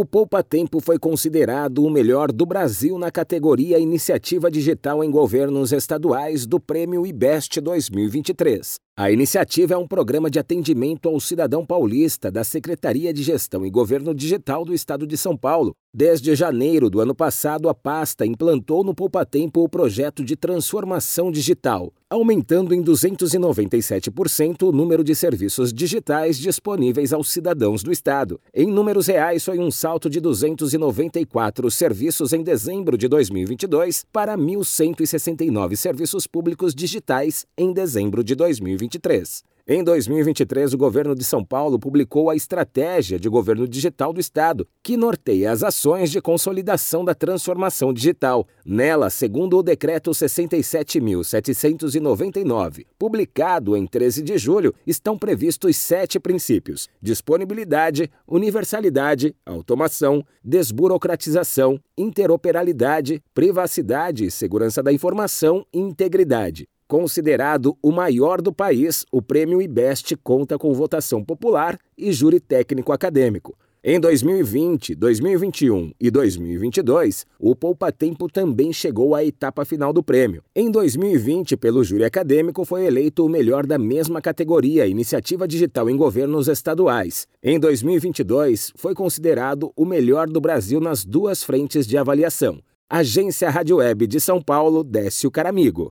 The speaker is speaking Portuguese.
O Poupa Tempo foi considerado o melhor do Brasil na categoria Iniciativa Digital em Governos Estaduais do Prêmio IBEST 2023. A iniciativa é um programa de atendimento ao cidadão paulista da Secretaria de Gestão e Governo Digital do Estado de São Paulo. Desde janeiro do ano passado, a pasta implantou no Poupa Tempo o projeto de transformação digital, aumentando em 297% o número de serviços digitais disponíveis aos cidadãos do Estado. Em números reais, foi um salto de 294 serviços em dezembro de 2022 para 1.169 serviços públicos digitais em dezembro de 2023. Em 2023, o governo de São Paulo publicou a Estratégia de Governo Digital do Estado, que norteia as ações de consolidação da transformação digital. Nela, segundo o Decreto 67.799, publicado em 13 de julho, estão previstos sete princípios: disponibilidade, universalidade, automação, desburocratização, interoperabilidade, privacidade e segurança da informação e integridade. Considerado o maior do país, o prêmio IBEST conta com votação popular e júri técnico acadêmico. Em 2020, 2021 e 2022, o Poupa Tempo também chegou à etapa final do prêmio. Em 2020, pelo júri acadêmico, foi eleito o melhor da mesma categoria, Iniciativa Digital em Governos Estaduais. Em 2022, foi considerado o melhor do Brasil nas duas frentes de avaliação. Agência Rádio Web de São Paulo, Décio Caramigo.